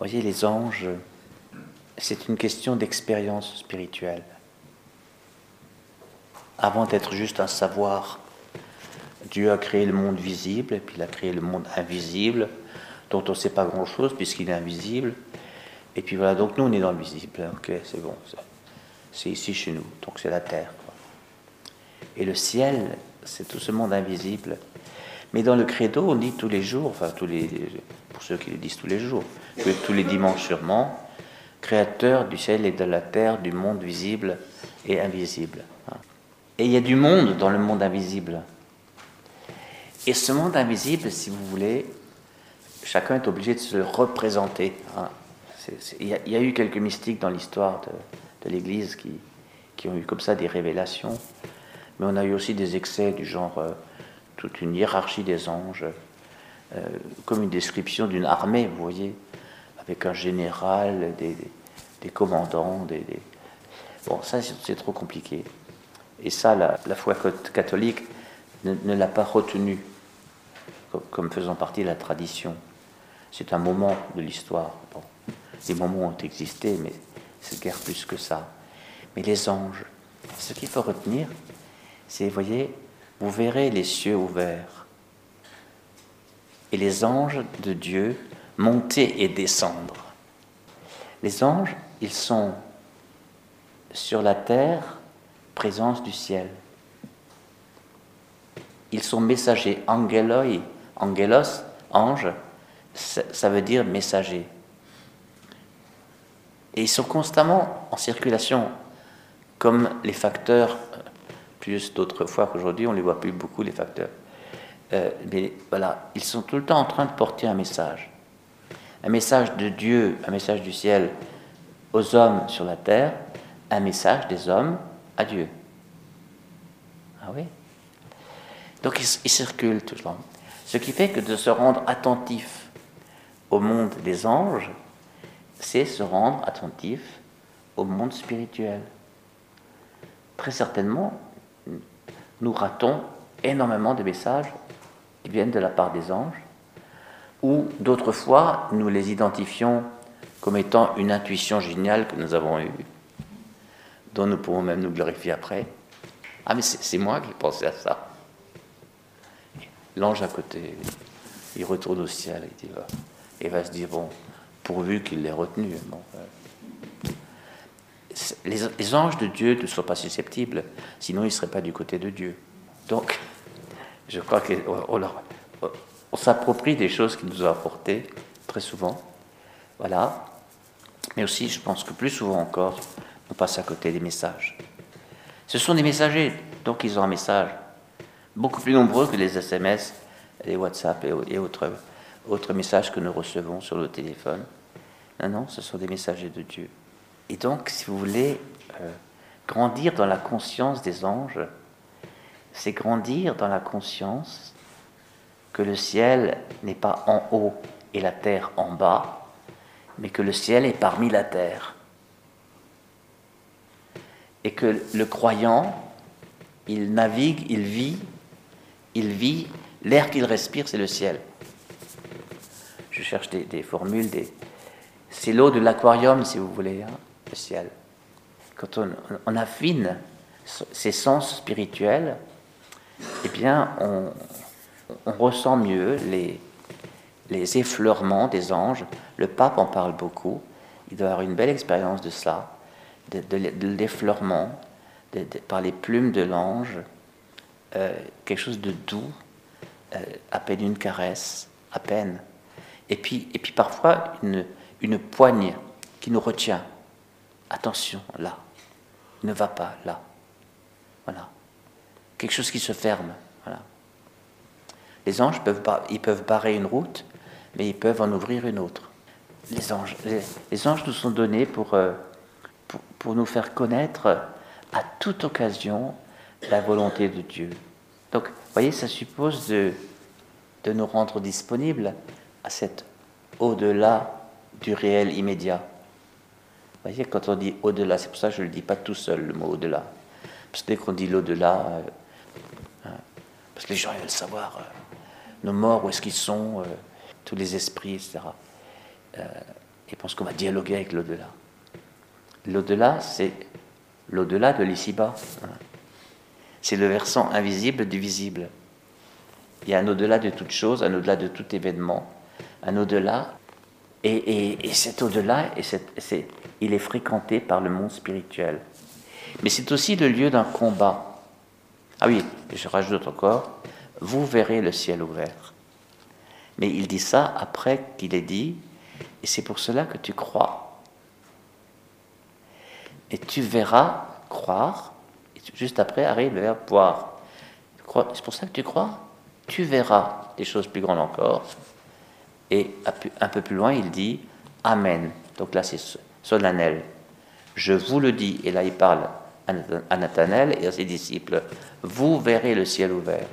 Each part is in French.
voyez, les anges, c'est une question d'expérience spirituelle. Avant d'être juste un savoir, Dieu a créé le monde visible, et puis il a créé le monde invisible, dont on ne sait pas grand-chose puisqu'il est invisible. Et puis voilà, donc nous on est dans le visible, ok, c'est bon, c'est ici chez nous, donc c'est la terre. Et le ciel, c'est tout ce monde invisible. Mais dans le credo, on dit tous les jours, enfin tous les, pour ceux qui le disent tous les jours, tous les dimanches sûrement, créateur du ciel et de la terre, du monde visible et invisible. Et il y a du monde dans le monde invisible. Et ce monde invisible, si vous voulez, chacun est obligé de se représenter. Hein. Il y, a eu quelques mystiques dans l'histoire de, l'Église qui, qui, ont eu comme ça des révélations, mais on a eu aussi des excès du genre euh, toute une hiérarchie des anges, euh, comme une description d'une armée, vous voyez, avec un général, des, des, commandants, des, Bon, ça c'est trop compliqué. Et ça, la, foi catholique ne, l'a pas retenu comme faisant partie de la tradition. C'est un moment de l'histoire. Bon, les moments ont existé, mais c'est guère plus que ça. Mais les anges, ce qu'il faut retenir, c'est, voyez, vous verrez les cieux ouverts et les anges de Dieu monter et descendre. Les anges, ils sont sur la terre, présence du ciel. Ils sont messagers, angeloi, angelos, ange, ça veut dire messager. Et ils sont constamment en circulation, comme les facteurs, plus d'autres fois qu'aujourd'hui, on ne les voit plus beaucoup, les facteurs. Euh, mais voilà, ils sont tout le temps en train de porter un message. Un message de Dieu, un message du ciel aux hommes sur la terre, un message des hommes à Dieu. Ah oui Donc ils circulent tout le temps. Ce qui fait que de se rendre attentif au monde des anges, c'est se rendre attentif au monde spirituel. Très certainement, nous ratons énormément de messages qui viennent de la part des anges, ou d'autres fois, nous les identifions comme étant une intuition géniale que nous avons eue, dont nous pourrons même nous glorifier après. Ah, mais c'est moi qui pensais à ça. L'ange à côté, il retourne au ciel il dit, et va se dire, bon, pourvu qu'il l'ait retenu. Euh, les, anges de Dieu ne sont pas susceptibles, sinon ils ne seraient pas du côté de Dieu. Donc, je crois qu'on on, s'approprie des choses qu'il nous a apportées, très souvent. Voilà. Mais aussi, je pense que plus souvent encore, on passe à côté des messages. Ce sont des messagers, donc ils ont un message beaucoup plus nombreux que les SMS, les WhatsApp et, autres, autres messages que nous recevons sur le téléphone. Non, non, ce sont des messagers de Dieu. Et donc, si vous voulez euh, grandir dans la conscience des anges, c'est grandir dans la conscience que le ciel n'est pas en haut et la terre en bas, mais que le ciel est parmi la terre. Et que le croyant, il navigue, il vit, il vit, l'air qu'il respire, c'est le ciel. Je cherche des, formules, des, c'est l'eau de l'aquarium, si vous voulez, hein, ciel. Quand on, affine ses sens spirituels, eh bien, on, ressent mieux les, effleurements des anges. Le pape en parle beaucoup. Il doit avoir une belle expérience de ça, de, l'effleurement par les plumes de l'ange, euh, quelque chose de doux, euh, à peine une caresse, à peine. Et puis, et puis parfois une poigne qui nous retient. Attention, là. Ne va pas là. Voilà. Quelque chose qui se ferme. Voilà. Les anges peuvent, ils peuvent barrer une route, mais ils peuvent en ouvrir une autre. Les anges, nous sont donnés pour, euh, nous faire connaître à toute occasion la volonté de Dieu. Donc, vous voyez, ça suppose de, de nous rendre disponibles à cet au-delà du réel immédiat. Voyez, quand on dit au-delà, c'est pour ça que je ne le dis pas tout seul, le mot au-delà. Parce que dès qu'on dit l'au-delà, euh, hein, parce que les gens veulent savoir euh, nos morts, où est-ce qu'ils sont, euh, tous les esprits, etc. et pense qu'on va dialoguer avec l'au-delà. L'au-delà, c'est l'au-delà de l'ici-bas. C'est le versant invisible du visible. Il y a un au-delà de toute chose, un au-delà de tout événement, un au-delà. Et, cet au-delà, il est fréquenté par le monde spirituel. Mais c'est aussi le lieu d'un combat. Ah oui, je rajoute encore, vous verrez le ciel ouvert. Mais il dit ça après qu'il ait dit, et c'est pour cela que tu crois. Et tu verras croire, et juste après arrive le verbe voir. C'est pour ça que tu crois? Tu verras des choses plus grandes encore. Et un peu plus loin, il dit Amen. Donc là, c'est solennel. Je vous le dis, et là, il parle à Nathanaël et à ses disciples Vous verrez le ciel ouvert.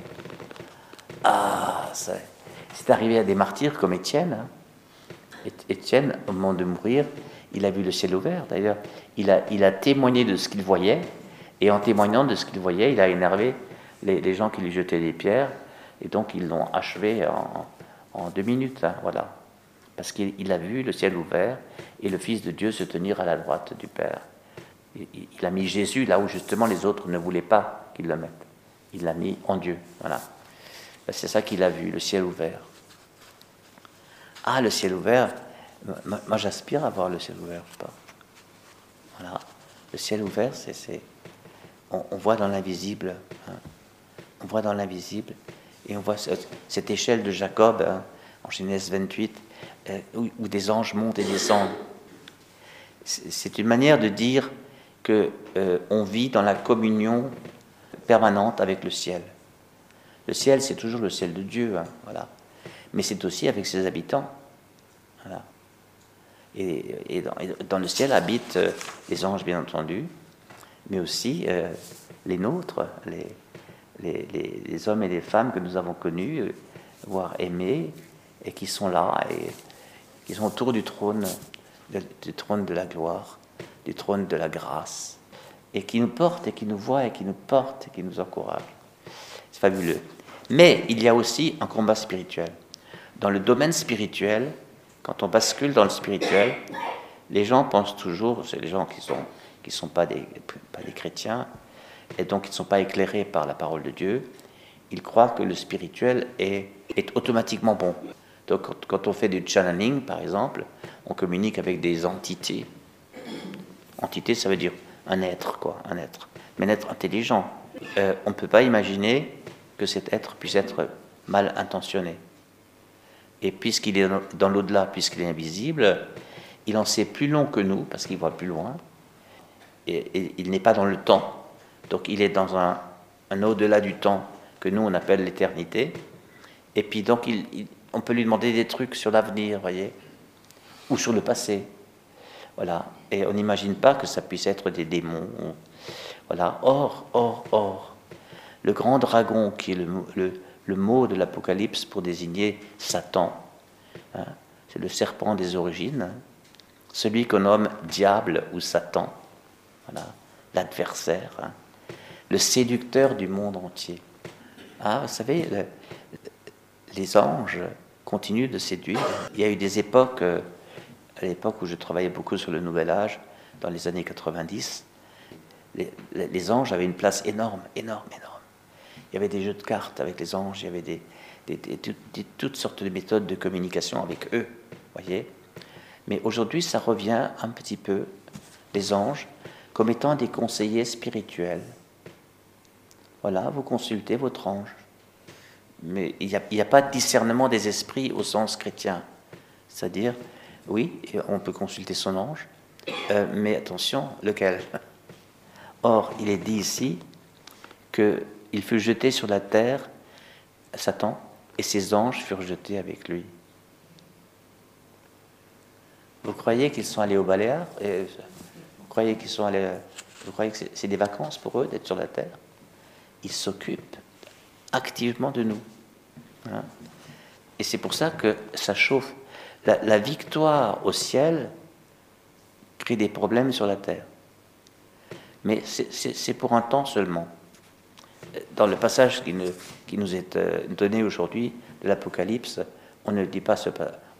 Ah, c'est arrivé à des martyrs comme Étienne. Hein. Étienne, au moment de mourir, il a vu le ciel ouvert. D'ailleurs, il a, il a témoigné de ce qu'il voyait, et en témoignant de ce qu'il voyait, il a énervé les, gens qui lui jetaient des pierres, et donc ils l'ont achevé en, deux minutes. Hein, voilà. Parce qu'il a vu le ciel ouvert et le Fils de Dieu se tenir à la droite du Père. Il, a mis Jésus là où justement les autres ne voulaient pas qu'il le mette. Il l'a mis en Dieu. Voilà. Ben, c'est ça qu'il a vu, le ciel ouvert. Ah, le ciel ouvert, moi, j'aspire à voir le ciel ouvert, pas. Voilà. Le ciel ouvert, c'est. On, voit dans l'invisible. Hein. On voit dans l'invisible. Et on voit cette, échelle de Jacob, hein, en Genèse 28, euh, où, des anges montent et descendent. C'est une manière de dire que euh, on vit dans la communion permanente avec le ciel. Le ciel, c'est toujours le ciel de Dieu, hein, voilà. Mais c'est aussi avec ses habitants. Voilà. Et, dans, le ciel habitent euh, les anges, bien entendu, mais aussi euh, les nôtres, les, les, hommes et les femmes que nous avons connus, euh, voire aimés, et qui sont là, et qui sont autour du trône, du trône de la gloire, du trône de la grâce, et qui nous portent, et qui nous voient, et qui nous portent, et qui nous encouragent. C'est fabuleux. Mais il y a aussi un combat spirituel. Dans le domaine spirituel, quand on bascule dans le spirituel, les gens pensent toujours, c'est les gens qui ne sont, qui sont pas, des, pas des chrétiens, et donc qui ne sont pas éclairés par la parole de Dieu, ils croient que le spirituel est, est automatiquement bon. Donc quand on fait du channeling, par exemple, on communique avec des entités. Entité, ça veut dire un être, quoi, un être. Mais un être intelligent. Euh, on ne peut pas imaginer que cet être puisse être mal intentionné. Et puisqu'il est dans l'au-delà, puisqu'il est invisible, il en sait plus long que nous, parce qu'il voit plus loin, et, il n'est pas dans le temps. Donc il est dans un, au-delà du temps que nous on appelle l'éternité. Et puis donc on peut lui demander des trucs sur l'avenir, voyez, ou sur le passé. Voilà. Et on n'imagine pas que ça puisse être des démons. Voilà. Or, or, or, le grand dragon, qui est le, mot de l'Apocalypse pour désigner Satan, hein, c'est le serpent des origines, celui qu'on nomme diable ou Satan, voilà, l'adversaire, hein, le séducteur du monde entier. Ah, vous savez, les anges continuent de séduire. Il y a eu des époques, euh, à l'époque où je travaillais beaucoup sur le Nouvel Âge, dans les années 90, les anges avaient une place énorme, énorme, énorme. Il y avait des jeux de cartes avec les anges, il y avait des, toutes sortes de méthodes de communication avec eux, voyez. Mais aujourd'hui, ça revient un petit peu, les anges, comme étant des conseillers spirituels. Voilà, vous consultez votre ange. Mais il n'y a, pas de discernement des esprits au sens chrétien. C'est-à-dire, oui, on peut consulter son ange, euh, mais attention, lequel? Or, il est dit ici que il fut jeté sur la terre, Satan, et ses anges furent jetés avec lui. Vous croyez qu'ils sont allés au Baléares Vous croyez. Vous croyez que c'est des vacances pour eux d'être sur la terre? Ils s'occupent activement de nous. Et c'est pour ça que ça chauffe. la victoire au ciel crée des problèmes sur la terre. Mais c'est pour un temps seulement dans le passage qui, nous est euh, donné aujourd'hui de l'Apocalypse, on ne dit pas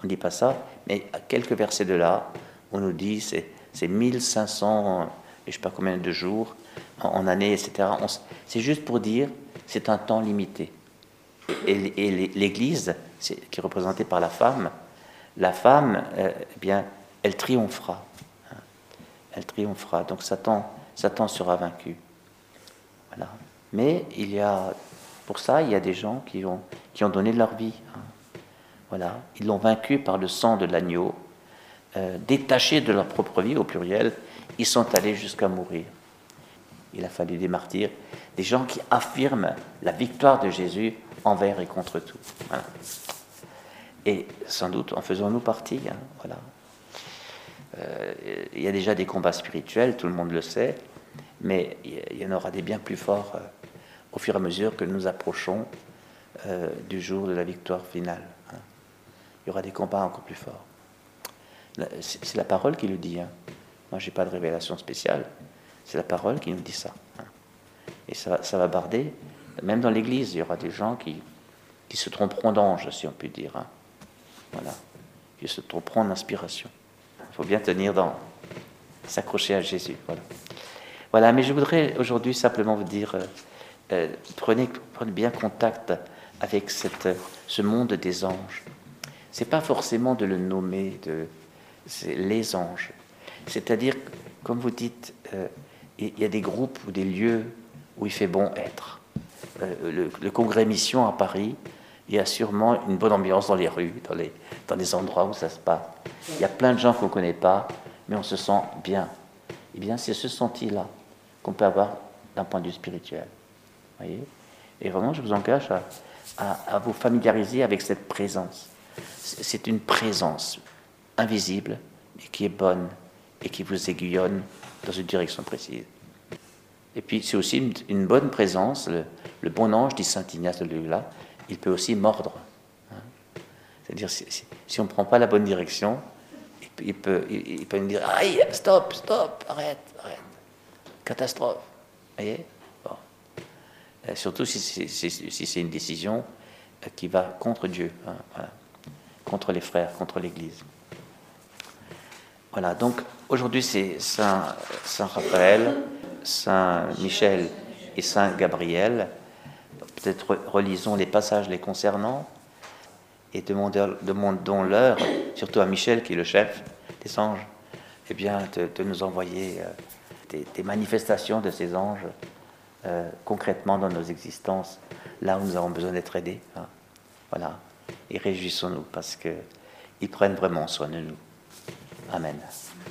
On ne dit pas ça, mais à quelques versets de là, on nous dit c'est, c'est 1500, et je ne sais pas combien de jours en, année, etc. c'est juste pour dire c'est un temps limité. Et, l'Église, qui est représentée par la femme, la femme, euh, eh bien, elle triomphera. Hein. Elle triomphera. Donc Satan, Satan sera vaincu. Voilà. Mais il y a, pour ça, il y a des gens qui ont, qui ont donné leur vie. Hein. Voilà. Ils l'ont vaincu par le sang de l'agneau. Euh, détachés de leur propre vie, au pluriel, ils sont allés jusqu'à mourir. Il a fallu des martyrs, des gens qui affirment la victoire de Jésus envers et contre tout. Et sans doute en faisons-nous partie. Hein. Euh, il y a déjà des combats spirituels, tout le monde le sait, mais il y en aura des bien plus forts euh, au fur et à mesure que nous approchons euh, du jour de la victoire finale. Hein. Il y aura des combats encore plus forts. C'est la parole qui le dit. Hein. Moi, je n'ai pas de révélation spéciale. C'est la parole qui nous dit ça. Hein. Et ça, va barder. Même dans l'Église, il y aura des gens qui, qui se tromperont d'ange, si on peut dire. Voilà. Qui se tromperont d'inspiration. Il faut bien tenir dans. s'accrocher à Jésus. Voilà. Voilà, mais je voudrais aujourd'hui simplement vous dire euh, euh, prenez, prenez, bien contact avec cette, ce monde des anges. C'est pas forcément de le nommer, de, les anges. C'est-à-dire, comme vous dites, euh, il y a des groupes ou des lieux où il fait bon être. le, le, congrès mission à Paris, il y a sûrement une bonne ambiance dans les rues, dans les, dans les endroits où ça se passe. Il y a plein de gens qu'on ne connaît pas, mais on se sent bien. Eh bien, c'est ce senti-là qu'on peut avoir d'un point de vue spirituel. Voyez? Et vraiment, je vous engage à, à, vous familiariser avec cette présence. C'est une présence invisible, mais qui est bonne et qui vous aiguillonne dans une direction précise. Et puis, c'est aussi une, bonne présence. Le, bon ange, dit saint Ignace de Loyola, il peut aussi mordre. Hein. C'est-à-dire, si, on ne prend pas la bonne direction, il peut, il, peut nous dire Aïe, stop, stop, arrête, arrête. Catastrophe. Vous voyez? Euh, surtout si, c'est une décision euh, qui va contre Dieu, hein, contre les frères, contre l'Église. Voilà, donc aujourd'hui c'est Saint, Saint Raphaël, Saint Michel et Saint Gabriel peut-être relisons les passages les concernant et demandons-leur, surtout à Michel qui est le chef des anges, eh bien, de, nous envoyer euh, des, manifestations de ces anges euh, concrètement dans nos existences, là où nous avons besoin d'être aidés. Hein. Voilà. Et réjouissons-nous parce qu'ils prennent vraiment soin de nous. Amen.